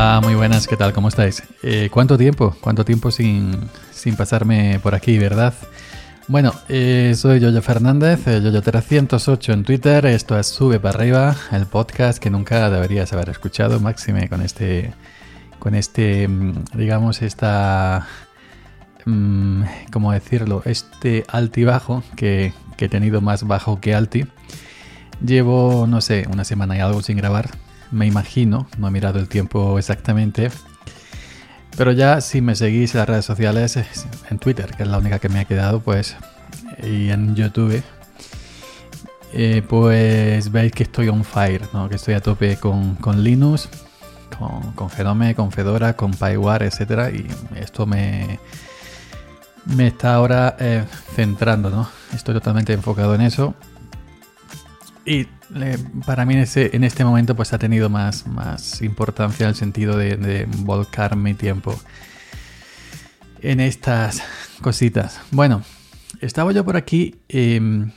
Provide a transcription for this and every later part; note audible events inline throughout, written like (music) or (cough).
Muy buenas, ¿qué tal? ¿Cómo estáis? Eh, ¿Cuánto tiempo? ¿Cuánto tiempo sin, sin pasarme por aquí, verdad? Bueno, eh, soy Yoyo Fernández, eh, Yoyo308 en Twitter, esto es Sube para arriba, el podcast que nunca deberías haber escuchado, máxime con este, con este, mm, digamos, esta, mm, ¿cómo decirlo? Este altibajo que, que he tenido más bajo que alti. Llevo, no sé, una semana y algo sin grabar, me imagino, no he mirado el tiempo exactamente. Pero ya si me seguís en las redes sociales, en Twitter, que es la única que me ha quedado, pues, y en YouTube, eh, pues veis que estoy on fire, ¿no? que estoy a tope con, Linux, con, con Genome, con Fedora, con PyWare, etc. Y esto me, me está ahora eh, centrando, ¿no? Estoy totalmente enfocado en eso. Y para mí en, ese, en, este momento pues ha tenido más, más importancia en el sentido de, volcar mi tiempo en estas cositas. Bueno, estaba yo por aquí em,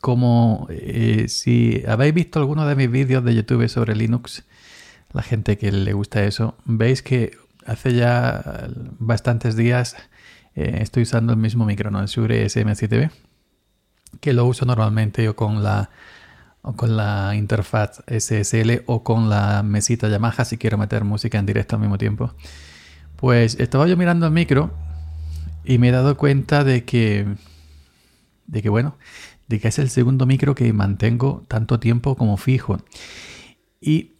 como eh, si habéis visto alguno de mis vídeos de YouTube sobre Linux, la gente que le gusta eso, veis que hace ya bastantes días eh, estoy usando el mismo micrófono, el Shure SM7B, que lo uso normalmente con la o con la interfaz SSL o con la mesita Yamaha si quiero meter música en directo al mismo tiempo. Pues estaba yo mirando el micro y me he dado cuenta de que, de que bueno, de que es el segundo micro que mantengo tanto tiempo como fijo. Y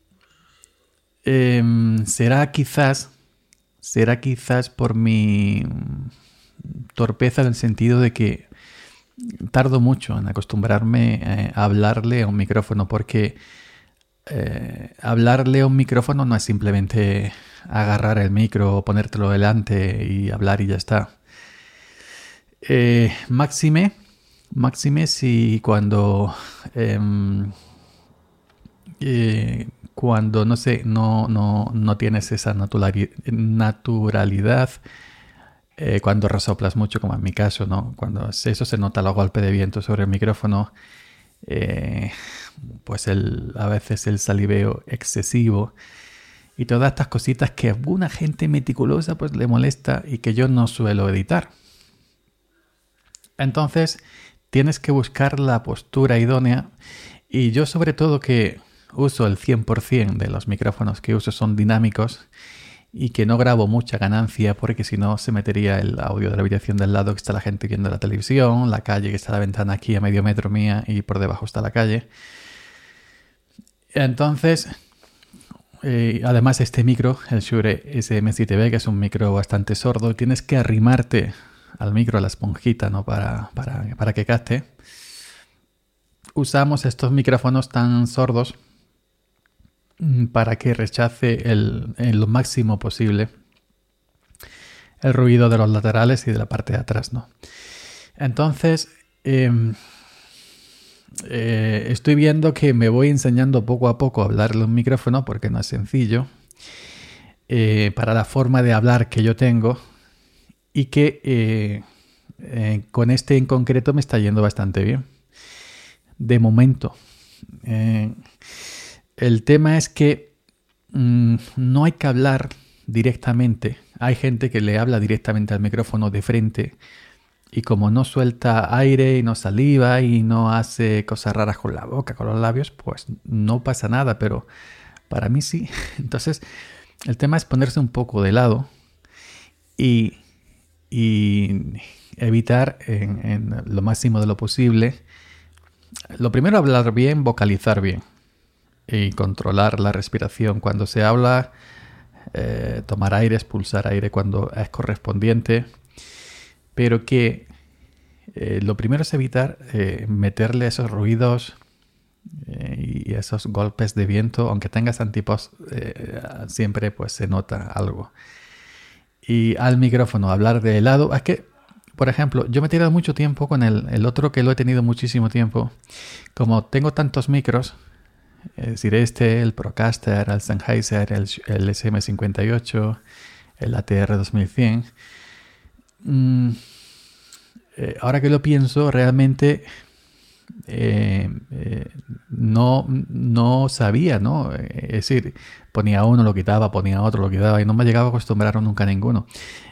em, será quizás, será quizás por mi torpeza en el sentido de que tardo mucho en acostumbrarme eh, a hablarle a un micrófono porque eh, hablarle a un micrófono no es simplemente agarrar el micro, ponértelo delante y hablar y ya está. Eh, máxime, máxime si cuando em, cuando no sé, no, no, no tienes esa naturalidad eh, cuando resoplas mucho, como en mi caso, ¿no? Cuando eso se nota el golpe de viento sobre el micrófono, eh, pues el, a veces el saliveo excesivo y todas estas cositas que a alguna gente meticulosa pues le molesta y que yo no suelo editar. Entonces tienes que buscar la postura idónea y yo sobre todo que uso el 100% de los micrófonos que uso son dinámicos y que no grabo mucha ganancia porque si no se metería el audio de la habitación del lado que está la gente viendo la televisión, la calle que está la ventana aquí a medio metro mía y por debajo está la calle. Entonces, eh, además este micro, el Shure SM7B, que es un micro bastante sordo, tienes que arrimarte al micro, a la esponjita, ¿no? Para, para, para que capte. Usamos estos micrófonos tan sordos para que rechace el, en lo máximo posible el ruido de los laterales y de la parte de atrás, ¿no? Entonces, em, eh, estoy viendo que me voy enseñando poco a poco a hablarle un micrófono porque no es sencillo eh, para la forma de hablar que yo tengo y que eh, con este en concreto me está yendo bastante bien. De momento. El tema es que mm, no hay que hablar directamente. Hay gente que le habla directamente al micrófono de frente y como no suelta aire y no saliva y no hace cosas raras con la boca, con los labios, pues no pasa nada, pero para mí sí. (laughs) Entonces, el tema es ponerse un poco de lado y, evitar en, en lo máximo de lo posible. Lo primero, hablar bien, vocalizar bien y controlar la respiración cuando se habla, eh, tomar aire, expulsar aire cuando es correspondiente, pero que eh, lo primero es evitar eh, meterle esos ruidos y esos golpes de viento, aunque tengas antipos, siempre pues se nota algo. Y al micrófono, hablar de lado, es que, por ejemplo, yo me he tirado mucho tiempo con el, el otro que lo he tenido muchísimo tiempo. Como tengo tantos micros, es decir, este, el Procaster, el Sennheiser, el, SM58, el ATR 2100. Mm, eh, ahora que lo pienso, realmente eh, eh, no, no sabía, ¿no? Es decir, ponía uno, lo quitaba, ponía otro, lo quitaba y no me llegaba a acostumbrar nunca ninguno.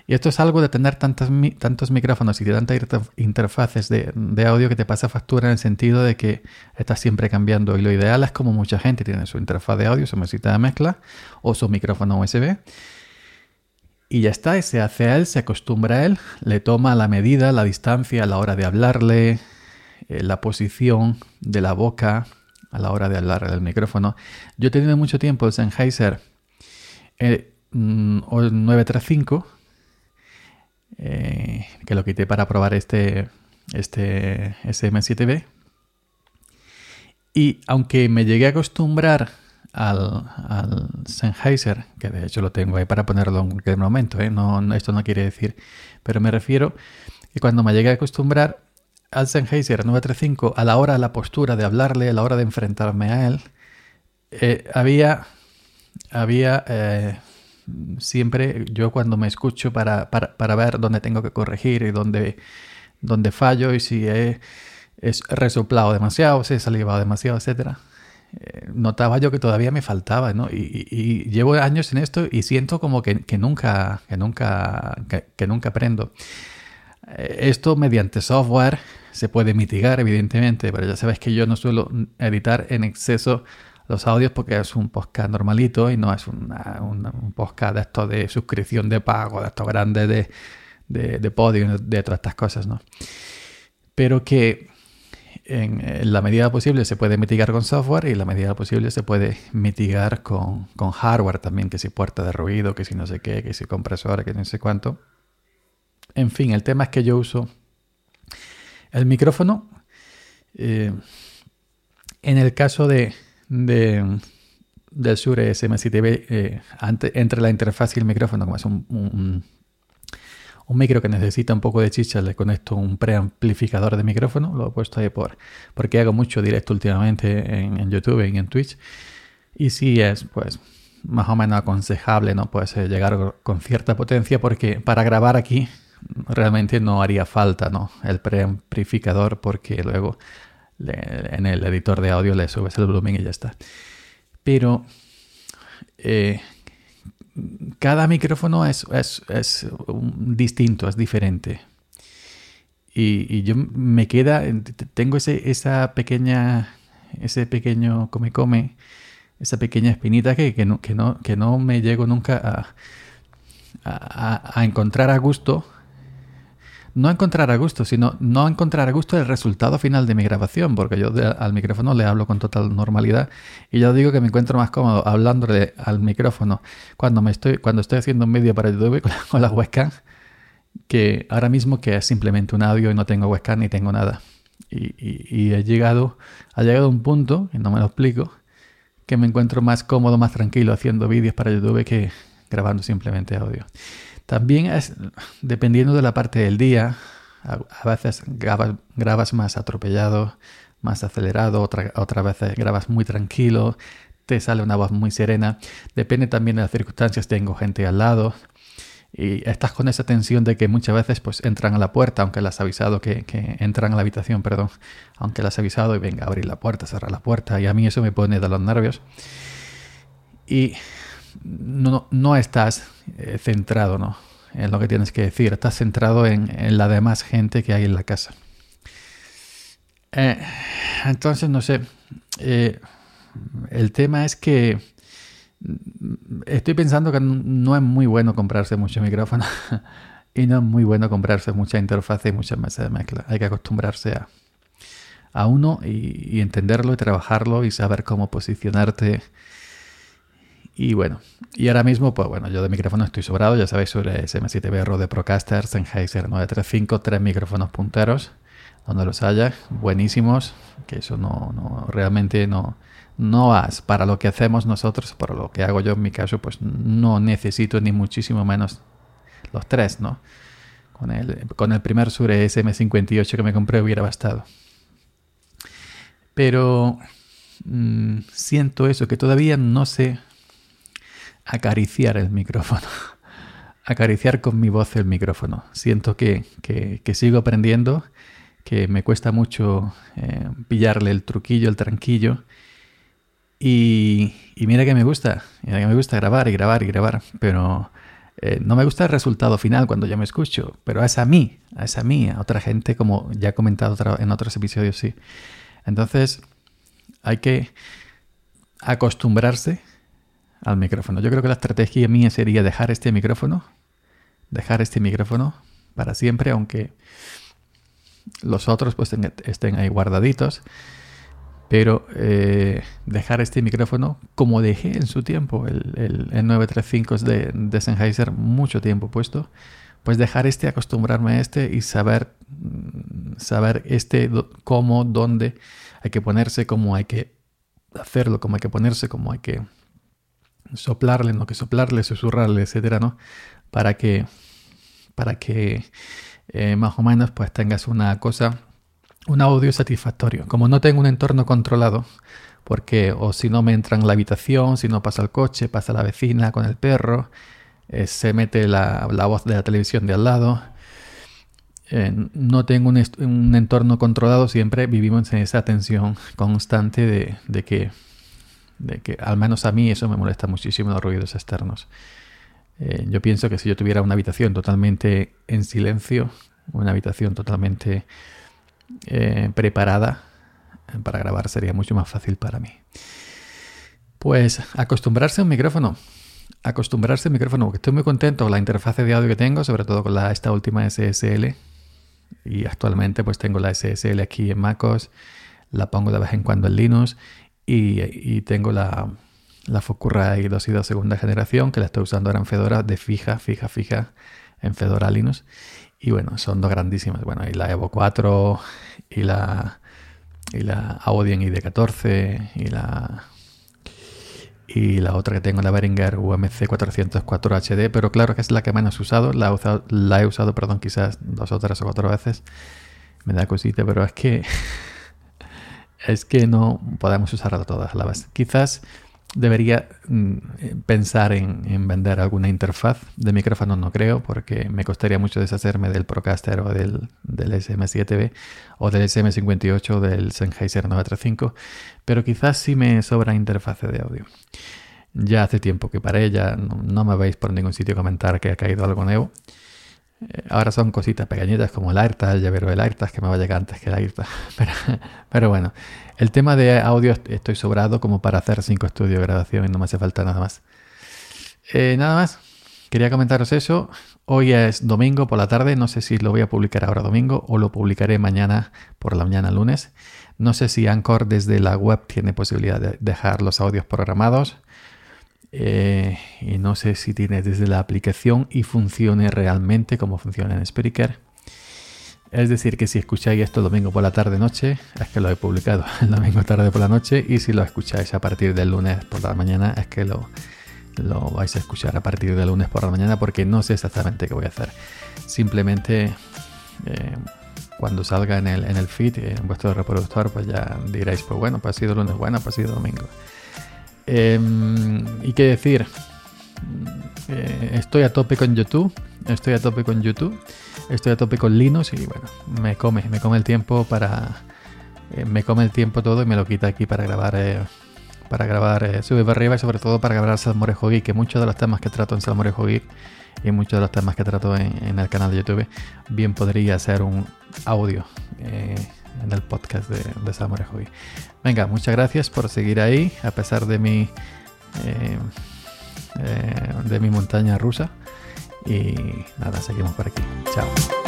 Y esto es algo de tener tantos, tantos micrófonos y tantas interfaces de, audio que te pasa factura en el sentido de que estás siempre cambiando. Y lo ideal es como mucha gente tiene su interfaz de audio, su mesita de mezcla o su micrófono USB. Y ya está, y se hace a él, se acostumbra a él, le toma la medida, la distancia la hora de hablarle, eh, la posición de la boca a la hora de hablar al micrófono. Yo he tenido mucho tiempo el Sennheiser 935, mm, eh, que lo quité para probar este, este SM7B. Y aunque me llegué a acostumbrar al, Sennheiser, que de hecho lo tengo ahí para ponerlo en cualquier momento, ¿eh? no, esto no quiere decir, pero me refiero que cuando me llegué a acostumbrar al Sennheiser 935, a la hora de la postura de hablarle, a la hora de enfrentarme a él, eh, había, había eh, siempre, yo cuando me escucho para, para, ver dónde tengo que corregir y dónde, dónde fallo y si he, resoplado demasiado, si he salivado demasiado, etcétera, eh, notaba yo que todavía me faltaba, ¿no? Y, llevo años en esto y siento como que, que nunca, que nunca, que nunca aprendo. Esto mediante software se puede mitigar, evidentemente, pero ya sabes que yo no suelo editar en exceso los audios porque es un podcast normalito y no es un podcast de esto de suscripción de pago, de estos grandes de, de, de podio, de todas estas cosas, ¿no? Pero que en, la medida posible se puede mitigar con software y en la medida posible se puede mitigar con, con hardware también, que si puerta de ruido, que si no sé qué, que si compresor, que no sé cuánto. En fin, el tema es que yo uso el micrófono, eh, en el caso de, del Shure SM7B, eh, entre la interfaz y el micrófono, como es un, un, micro que necesita un poco de chicha, le conecto un preamplificador de micrófono, lo he puesto ahí por, porque hago mucho directo últimamente en, YouTube y en Twitch. Y sí es, pues, más o menos aconsejable, ¿no? Puede llegar con cierta potencia porque para grabar aquí realmente no haría falta ¿no? el preamplificador porque luego en el editor de audio le subes el volumen y ya está. Pero eh, cada micrófono es, es, distinto, es diferente. Y, yo me queda, tengo ese, esa pequeña, ese pequeño come come, esa pequeña espinita que, que, no, que, no, que no me llego nunca a, a, a encontrar a gusto no encontrar a gusto, sino no encontrar a gusto el resultado final de mi grabación, porque yo al micrófono le hablo con total normalidad y yo digo que me encuentro más cómodo hablándole al micrófono cuando me estoy cuando estoy haciendo un vídeo para YouTube con la, webcam que ahora mismo que es simplemente un audio y no tengo webcam ni tengo nada. Y, he llegado, ha llegado un punto, y no me lo explico, que me encuentro más cómodo, más tranquilo haciendo vídeos para YouTube que grabando simplemente audio. También es, dependiendo de la parte del día, a, veces grabas, más atropellado, más acelerado, otra, otras veces grabas muy tranquilo, te sale una voz muy serena. Depende también de las circunstancias, tengo gente al lado. Y estás con esa tensión de que muchas veces pues entran a la puerta, aunque las has avisado que, que, entran a la habitación, perdón, aunque las has avisado y venga abrir la puerta, cerrar la puerta, y a mí eso me pone de los nervios. Y no, no estás eh, centrado ¿no? en lo que tienes que decir, estás centrado en, la demás gente que hay en la casa. Eh, entonces, no sé, eh, el tema es que estoy pensando que no es muy bueno comprarse mucho micrófono (laughs) y no es muy bueno comprarse mucha interfaz y muchas mesas de mezcla. Hay que acostumbrarse a, a uno y, y, entenderlo y trabajarlo y saber cómo posicionarte y bueno, y ahora mismo, pues bueno, yo de micrófono estoy sobrado, ya sabéis, sobre SM7B de Procaster, Sennheiser 935, tres micrófonos punteros, donde los haya, buenísimos, que eso no, no realmente no, no vas para lo que hacemos nosotros, para lo que hago yo en mi caso, pues no necesito ni muchísimo menos los tres, ¿no? Con el, con el primer Sure SM58 que me compré hubiera bastado. Pero mm, siento eso, que todavía no sé acariciar el micrófono. (laughs) acariciar con mi voz el micrófono. Siento que, sigo aprendiendo, que me cuesta mucho eh, pillarle el truquillo, el tranquillo. Y, mira que me gusta, mira que me gusta grabar y grabar y grabar, pero eh, no me gusta el resultado final cuando yo me escucho, pero es a mí, es a mí, a otra gente, como ya he comentado en otros episodios, sí. Entonces, hay que acostumbrarse al micrófono. Yo creo que la estrategia mía sería dejar este micrófono, dejar este micrófono para siempre, aunque los otros pues estén ahí guardaditos. Pero eh, dejar este micrófono como dejé en su tiempo el, el, 935 de, de Sennheiser mucho tiempo puesto, pues dejar este, acostumbrarme a este y saber, mm, saber este cómo, dónde hay que ponerse, cómo hay que hacerlo, cómo hay que ponerse, cómo hay que soplarle, no que soplarle, susurrarle, etcétera, ¿no? Para que, para que eh, más o menos pues tengas una cosa, un audio satisfactorio. Como no tengo un entorno controlado, porque o si no me entra en la habitación, si no pasa el coche, pasa la vecina con el perro, eh, se mete la, voz de la televisión de al lado. Eh, no tengo un, entorno controlado, siempre vivimos en esa tensión constante de, de, que, de que, al menos a mí, eso me molesta muchísimo los ruidos externos. Eh, yo pienso que si yo tuviera una habitación totalmente en silencio, una habitación totalmente eh, preparada eh, para grabar sería mucho más fácil para mí. Pues acostumbrarse a un micrófono. Acostumbrarse al micrófono, porque estoy muy contento con la interfaz de audio que tengo, sobre todo con la, esta última SSL. Y actualmente pues tengo la SSL aquí en MacOS, la pongo de vez en cuando en Linux y tengo la, la Focusrite 2 y 2 segunda generación, que la estoy usando ahora en Fedora de fija, fija, fija en Fedora Linux. Y bueno, son dos grandísimas. Bueno, y la Evo 4 y la, y la Audien ID14 y la y la otra que tengo, la Behringer UMC 404 HD, pero claro que es la que menos he usado. He usado, la he usado perdón, quizás dos o tres o cuatro veces. Me da cosita, pero es que (laughs) es que no podemos usarla todas a la vez. Quizás debería mm, pensar en, vender alguna interfaz de micrófono, no creo, porque me costaría mucho deshacerme del Procaster o del, del SM7B o del SM58 o del Sennheiser 935, pero quizás sí me sobra interfaz de audio. Ya hace tiempo que para ella no, me veis por ningún sitio comentar que ha caído algo nuevo. Ahora son cositas pequeñitas como el AirTag, el llavero del AirTag que me va a llegar antes que el AirTag. (laughs) Pero, pero bueno, el tema de audio estoy sobrado como para hacer cinco estudios de grabación y no me hace falta nada más. Eh, nada más. Quería comentaros eso. Hoy es domingo por la tarde. No sé si lo voy a publicar ahora domingo o lo publicaré mañana por la mañana lunes. No sé si Anchor desde la web tiene posibilidad de dejar los audios programados. Eh, y no sé si tiene desde la aplicación y funcione realmente como funciona en Spreaker. Es decir, que si escucháis esto domingo por la tarde noche, es que lo he publicado (laughs) el domingo tarde por la noche. Y si lo escucháis a partir del lunes por la mañana, es que lo, lo vais a escuchar a partir del lunes por la mañana porque no sé exactamente qué voy a hacer. Simplemente eh, cuando salga en el, en el feed, en vuestro reproductor, pues ya diréis, pues bueno, pues ha sido lunes, bueno, pues ha sido domingo. Em, y qué decir, eh, estoy a tope con YouTube, estoy a tope con YouTube estoy a tope con Linux y bueno, me come, me come el tiempo para... Eh, me come el tiempo todo y me lo quita aquí para grabar... Eh, para grabar Sube para arriba y sobre todo para grabar Salmorejo Geek, que muchos de los temas que trato en Salmorejo Geek y muchos de los temas que trato en, el canal de YouTube, bien podría ser un audio en el podcast de, de Geek. Venga, muchas gracias por seguir ahí, a pesar de mi, de mi montaña rusa. Y nada, seguimos por aquí. Chao.